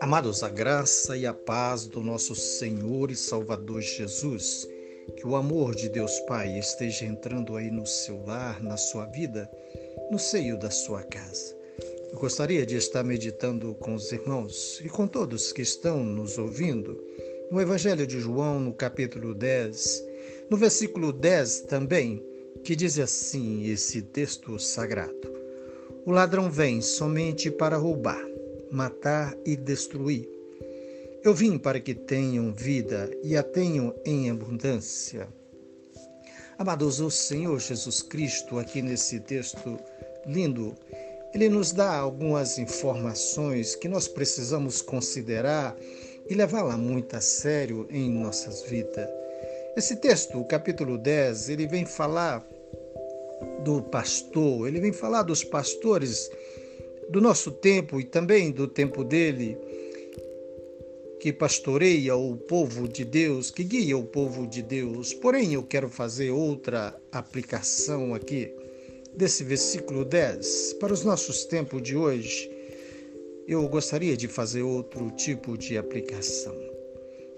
Amados, a graça e a paz do nosso Senhor e Salvador Jesus, que o amor de Deus Pai esteja entrando aí no seu lar, na sua vida, no seio da sua casa. Eu gostaria de estar meditando com os irmãos e com todos que estão nos ouvindo no Evangelho de João, no capítulo 10, no versículo 10 também, que diz assim esse texto sagrado: O ladrão vem somente para roubar matar e destruir. Eu vim para que tenham vida e a tenham em abundância. Amados, o Senhor Jesus Cristo, aqui nesse texto lindo, ele nos dá algumas informações que nós precisamos considerar e levá-la muito a sério em nossas vidas. Esse texto, o capítulo 10, ele vem falar do pastor, ele vem falar dos pastores do nosso tempo e também do tempo dele, que pastoreia o povo de Deus, que guia o povo de Deus. Porém, eu quero fazer outra aplicação aqui desse versículo 10 para os nossos tempos de hoje. Eu gostaria de fazer outro tipo de aplicação.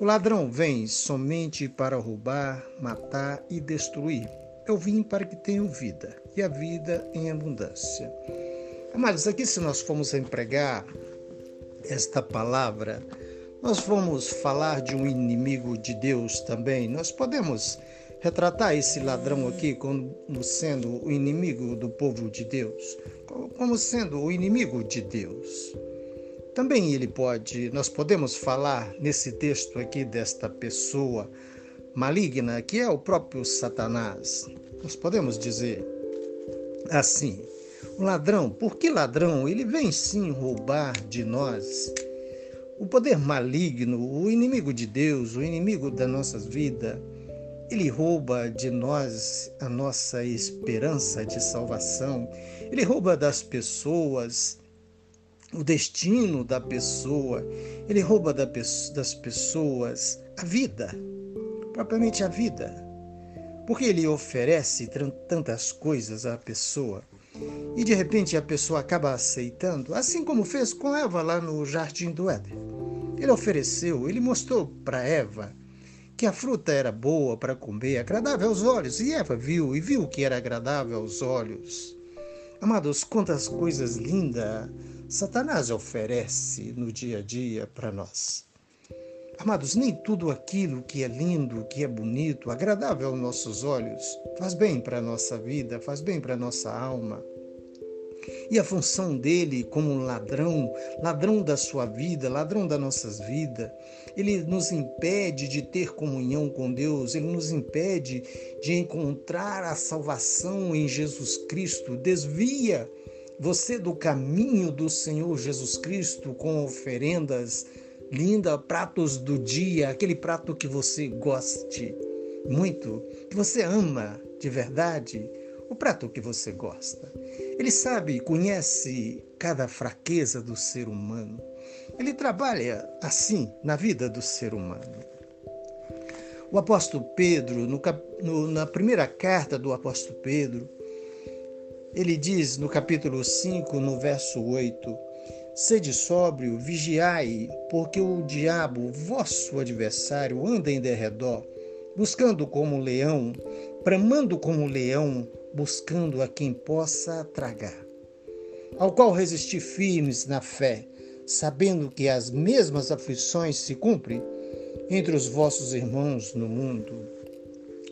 O ladrão vem somente para roubar, matar e destruir. Eu vim para que tenham vida, e a vida em abundância. Amados, aqui se nós formos empregar esta palavra, nós vamos falar de um inimigo de Deus também. Nós podemos retratar esse ladrão aqui como sendo o inimigo do povo de Deus, como sendo o inimigo de Deus. Também ele pode, nós podemos falar nesse texto aqui desta pessoa maligna, que é o próprio Satanás. Nós podemos dizer assim: o ladrão, por que ladrão? Ele vem sim roubar de nós. O poder maligno, o inimigo de Deus, o inimigo das nossas vidas, ele rouba de nós a nossa esperança de salvação. Ele rouba das pessoas o destino da pessoa. Ele rouba das pessoas a vida, propriamente a vida. Porque ele oferece tantas coisas à pessoa. E de repente a pessoa acaba aceitando, assim como fez com Eva lá no jardim do Éden. Ele ofereceu, ele mostrou para Eva que a fruta era boa para comer, agradável aos olhos, e Eva viu e viu que era agradável aos olhos. Amados, quantas coisas lindas Satanás oferece no dia a dia para nós. Amados, nem tudo aquilo que é lindo, que é bonito, agradável aos nossos olhos, faz bem para a nossa vida, faz bem para a nossa alma. E a função dele como ladrão, ladrão da sua vida, ladrão das nossas vidas, ele nos impede de ter comunhão com Deus, ele nos impede de encontrar a salvação em Jesus Cristo, desvia você do caminho do Senhor Jesus Cristo com oferendas linda, pratos do dia, aquele prato que você goste muito, que você ama de verdade, o prato que você gosta. Ele sabe, conhece cada fraqueza do ser humano. Ele trabalha assim na vida do ser humano. O apóstolo Pedro, no, no, na primeira carta do apóstolo Pedro, ele diz no capítulo 5, no verso 8: Sede sóbrio, vigiai, porque o diabo, vosso adversário, anda em derredor, buscando como leão, bramando como leão, buscando a quem possa tragar. Ao qual resistir firmes na fé, sabendo que as mesmas aflições se cumprem entre os vossos irmãos no mundo.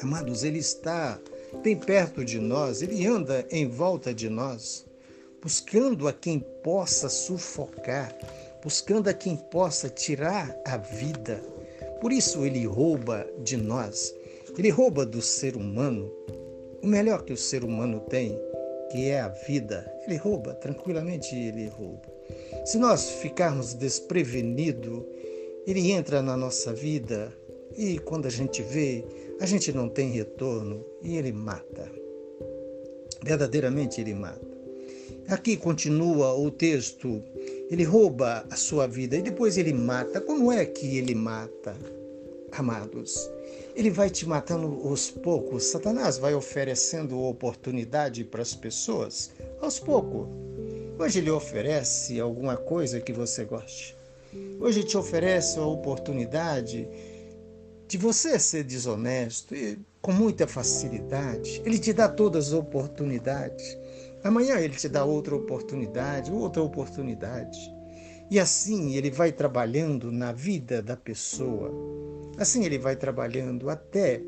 Amados, Ele está bem perto de nós, Ele anda em volta de nós buscando a quem possa sufocar, buscando a quem possa tirar a vida. Por isso ele rouba de nós, ele rouba do ser humano o melhor que o ser humano tem, que é a vida. Ele rouba, tranquilamente ele rouba. Se nós ficarmos desprevenidos, ele entra na nossa vida e quando a gente vê, a gente não tem retorno e ele mata. Verdadeiramente ele mata. Aqui continua o texto. Ele rouba a sua vida e depois ele mata. Como é que ele mata, amados? Ele vai te matando aos poucos. Satanás vai oferecendo oportunidade para as pessoas aos poucos. Hoje ele oferece alguma coisa que você goste. Hoje te oferece a oportunidade de você ser desonesto e com muita facilidade. Ele te dá todas as oportunidades. Amanhã ele te dá outra oportunidade, outra oportunidade. E assim ele vai trabalhando na vida da pessoa. Assim ele vai trabalhando até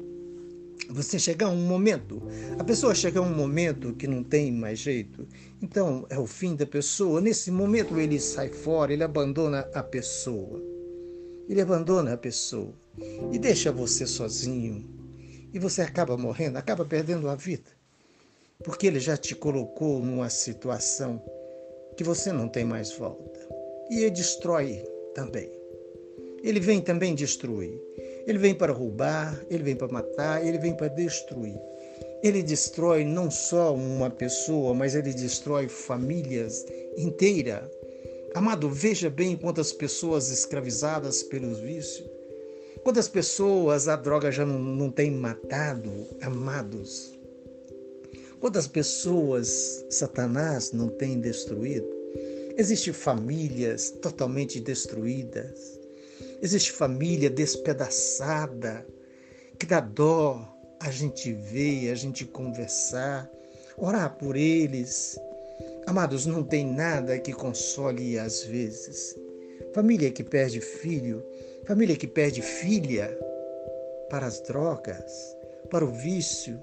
você chegar a um momento, a pessoa chega a um momento que não tem mais jeito, então é o fim da pessoa. Nesse momento ele sai fora, ele abandona a pessoa. Ele abandona a pessoa e deixa você sozinho. E você acaba morrendo, acaba perdendo a vida. Porque ele já te colocou numa situação que você não tem mais volta. E destrói também. Ele vem também destruir. Ele vem para roubar, ele vem para matar, ele vem para destruir. Ele destrói não só uma pessoa, mas ele destrói famílias inteiras. Amado, veja bem quantas pessoas escravizadas pelos vícios, quantas pessoas a droga já não, não tem matado, amados. Quantas pessoas Satanás não tem destruído? Existem famílias totalmente destruídas. Existe família despedaçada, que dá dó a gente ver, a gente conversar, orar por eles. Amados, não tem nada que console às vezes. Família que perde filho, família que perde filha para as drogas, para o vício,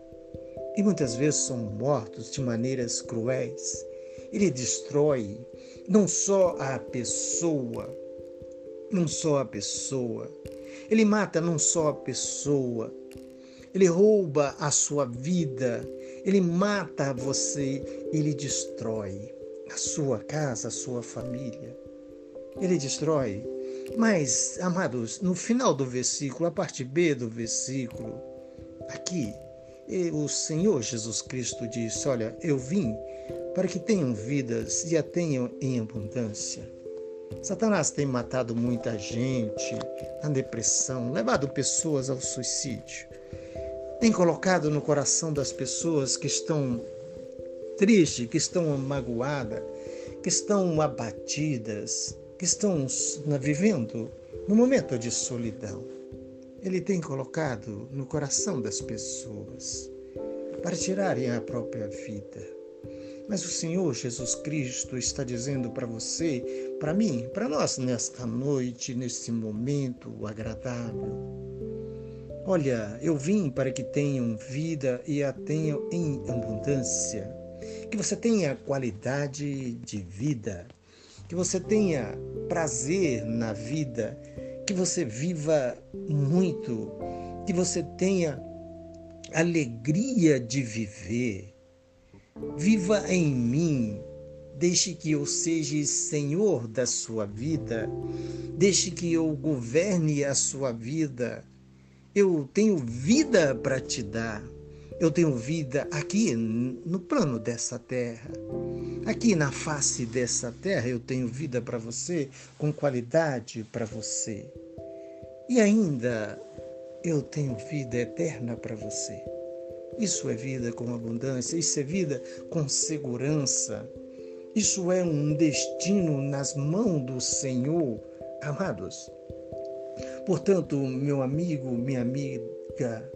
e muitas vezes são mortos de maneiras cruéis. Ele destrói não só a pessoa, não só a pessoa. Ele mata não só a pessoa. Ele rouba a sua vida. Ele mata você. Ele destrói a sua casa, a sua família. Ele destrói. Mas, amados, no final do versículo, a parte B do versículo, aqui, o Senhor Jesus Cristo disse: Olha, eu vim para que tenham vidas e a tenham em abundância. Satanás tem matado muita gente na depressão, levado pessoas ao suicídio. Tem colocado no coração das pessoas que estão tristes, que estão magoadas, que estão abatidas, que estão vivendo no momento de solidão. Ele tem colocado no coração das pessoas para tirarem a própria vida. Mas o Senhor Jesus Cristo está dizendo para você, para mim, para nós nesta noite, neste momento agradável. Olha, eu vim para que tenham vida e a tenham em abundância. Que você tenha qualidade de vida. Que você tenha prazer na vida. Que você viva muito. Que você tenha alegria de viver Viva em mim, deixe que eu seja senhor da sua vida, deixe que eu governe a sua vida. Eu tenho vida para te dar. Eu tenho vida aqui no plano dessa terra. Aqui na face dessa terra eu tenho vida para você, com qualidade para você. E ainda eu tenho vida eterna para você. Isso é vida com abundância, isso é vida com segurança. Isso é um destino nas mãos do Senhor, amados. Portanto, meu amigo, minha amiga,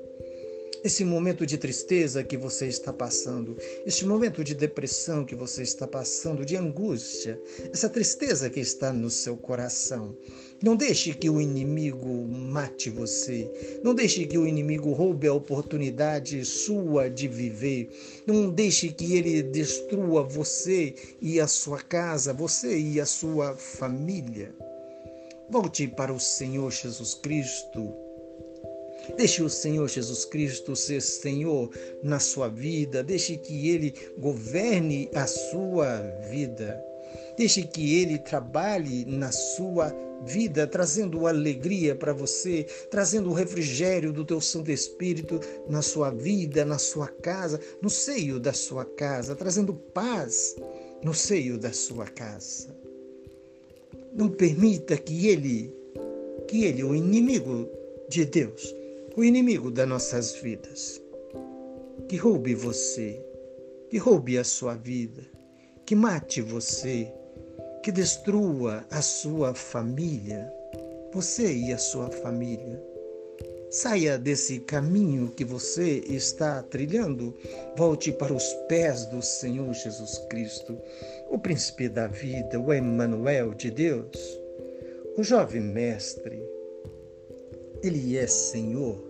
esse momento de tristeza que você está passando, este momento de depressão que você está passando, de angústia, essa tristeza que está no seu coração. Não deixe que o inimigo mate você. Não deixe que o inimigo roube a oportunidade sua de viver. Não deixe que ele destrua você e a sua casa, você e a sua família. Volte para o Senhor Jesus Cristo Deixe o Senhor Jesus Cristo ser Senhor na sua vida, deixe que Ele governe a sua vida, deixe que Ele trabalhe na sua vida, trazendo alegria para você, trazendo o refrigério do teu Santo Espírito na sua vida, na sua casa, no seio da sua casa, trazendo paz no seio da sua casa. Não permita que ele, que ele, o inimigo de Deus, o inimigo das nossas vidas, que roube você, que roube a sua vida, que mate você, que destrua a sua família, você e a sua família. Saia desse caminho que você está trilhando, volte para os pés do Senhor Jesus Cristo, o príncipe da vida, o Emmanuel de Deus, o jovem mestre. Ele é Senhor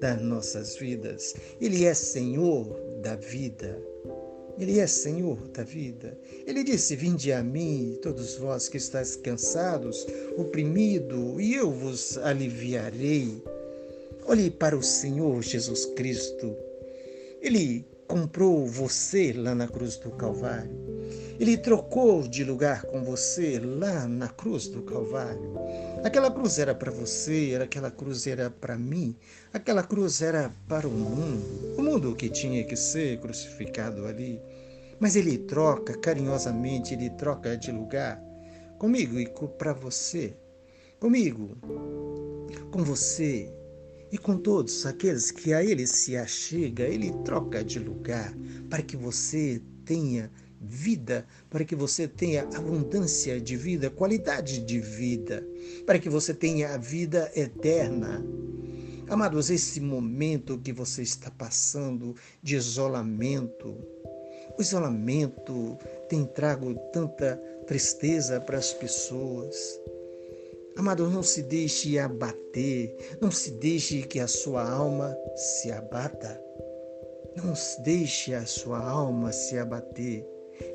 das nossas vidas, ele é Senhor da vida. Ele é Senhor da vida. Ele disse: Vinde a mim, todos vós que estáis cansados, oprimidos, e eu vos aliviarei. Olhe para o Senhor Jesus Cristo. Ele comprou você lá na cruz do Calvário. Ele trocou de lugar com você lá na cruz do Calvário. Aquela cruz era para você, aquela cruz era para mim, aquela cruz era para o mundo, o mundo que tinha que ser crucificado ali. Mas ele troca carinhosamente, ele troca de lugar comigo e para você, comigo, com você e com todos aqueles que a ele se achega, ele troca de lugar para que você tenha vida, para que você tenha abundância de vida, qualidade de vida, para que você tenha a vida eterna. Amados, esse momento que você está passando de isolamento, o isolamento tem trago tanta tristeza para as pessoas. Amado, não se deixe abater, não se deixe que a sua alma se abata. Não deixe a sua alma se abater,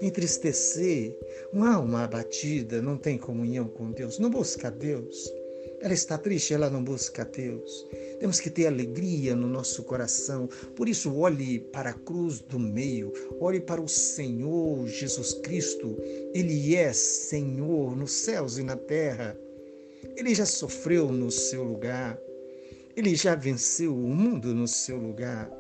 entristecer. Uma alma abatida não tem comunhão com Deus, não busca Deus. Ela está triste, ela não busca Deus. Temos que ter alegria no nosso coração. Por isso, olhe para a cruz do meio, olhe para o Senhor Jesus Cristo. Ele é Senhor nos céus e na terra. Ele já sofreu no seu lugar. Ele já venceu o mundo no seu lugar.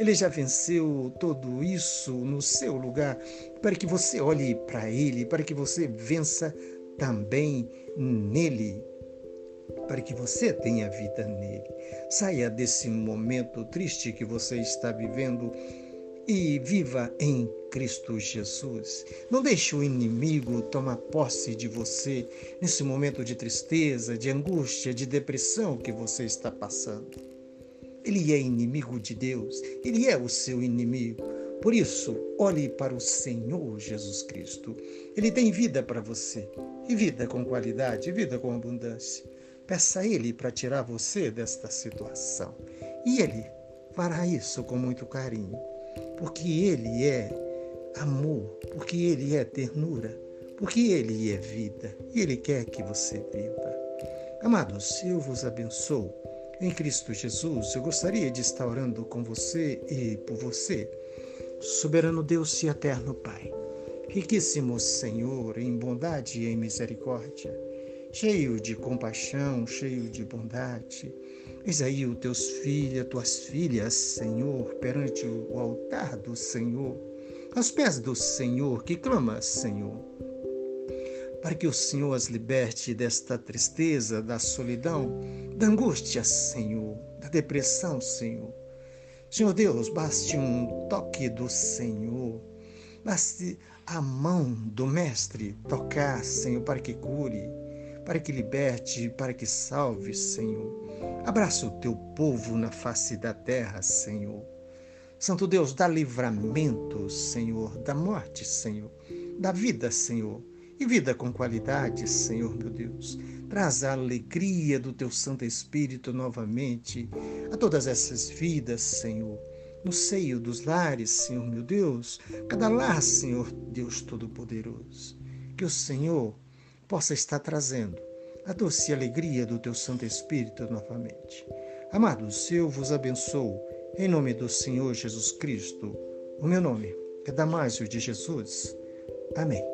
Ele já venceu tudo isso no seu lugar, para que você olhe para Ele, para que você vença também nele, para que você tenha vida nele. Saia desse momento triste que você está vivendo e viva em Cristo Jesus. Não deixe o inimigo tomar posse de você nesse momento de tristeza, de angústia, de depressão que você está passando. Ele é inimigo de Deus, ele é o seu inimigo. Por isso, olhe para o Senhor Jesus Cristo. Ele tem vida para você, e vida com qualidade, vida com abundância. Peça a Ele para tirar você desta situação. E Ele fará isso com muito carinho porque Ele é amor, porque Ele é ternura, porque Ele é vida e Ele quer que você viva. Amados, eu vos abençoo. Em Cristo Jesus, eu gostaria de estar orando com você e por você. Soberano Deus e eterno Pai, riquíssimo Senhor em bondade e em misericórdia, cheio de compaixão, cheio de bondade, Eis aí os teus filhos, tuas filhas, Senhor, perante o altar do Senhor, aos pés do Senhor, que clama, Senhor, para que o Senhor as liberte desta tristeza, da solidão, da angústia, Senhor, da depressão, Senhor. Senhor Deus, baste um toque do Senhor, baste a mão do Mestre tocar, Senhor, para que cure, para que liberte, para que salve, Senhor. Abraça o teu povo na face da terra, Senhor. Santo Deus, dá livramento, Senhor, da morte, Senhor, da vida, Senhor, e vida com qualidade, Senhor meu Deus. Traz a alegria do teu Santo Espírito novamente a todas essas vidas, Senhor, no seio dos lares, Senhor meu Deus, cada lar, Senhor Deus Todo-Poderoso. Que o Senhor possa estar trazendo a doce alegria do teu Santo Espírito novamente. Amados, eu vos abençoo, em nome do Senhor Jesus Cristo. O meu nome é Damásio de Jesus. Amém.